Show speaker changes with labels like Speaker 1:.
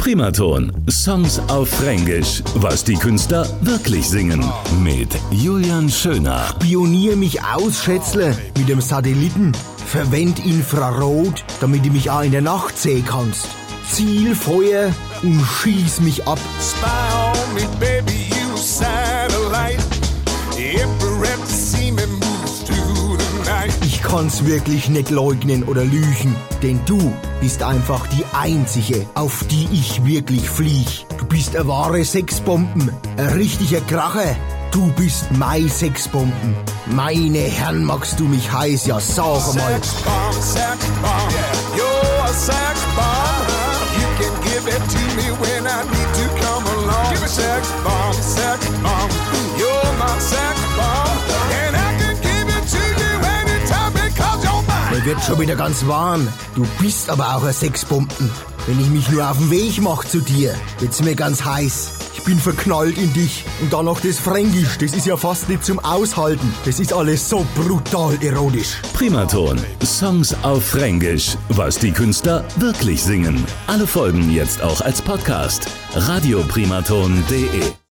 Speaker 1: Primaton. Songs auf Fränkisch. Was die Künstler wirklich singen. Mit Julian Schöner.
Speaker 2: Pionier mich aus, Schätzle, mit dem Satelliten. Verwend Infrarot, damit du mich auch in der Nacht sehen kannst. Ziel Feuer und schieß mich ab.
Speaker 3: Spy on me, baby, you satellite.
Speaker 2: Kann's wirklich nicht leugnen oder lügen, denn du bist einfach die einzige, auf die ich wirklich flieg. Du bist eine wahre Sexbomben, ein richtiger Kracher. Du bist mein Sexbomben. Meine Herren, magst du mich heiß, ja sag mal.
Speaker 3: Sex bomb, sex
Speaker 2: Mir wird schon wieder ganz warm. Du bist aber auch ein Sexbomben. Wenn ich mich nur auf den Weg mach zu dir, wird's mir ganz heiß. Ich bin verknallt in dich. Und dann noch das Fränkisch. Das ist ja fast nicht zum Aushalten. Das ist alles so brutal erotisch.
Speaker 1: Primaton. Songs auf Fränkisch. Was die Künstler wirklich singen. Alle Folgen jetzt auch als Podcast. Radioprimaton.de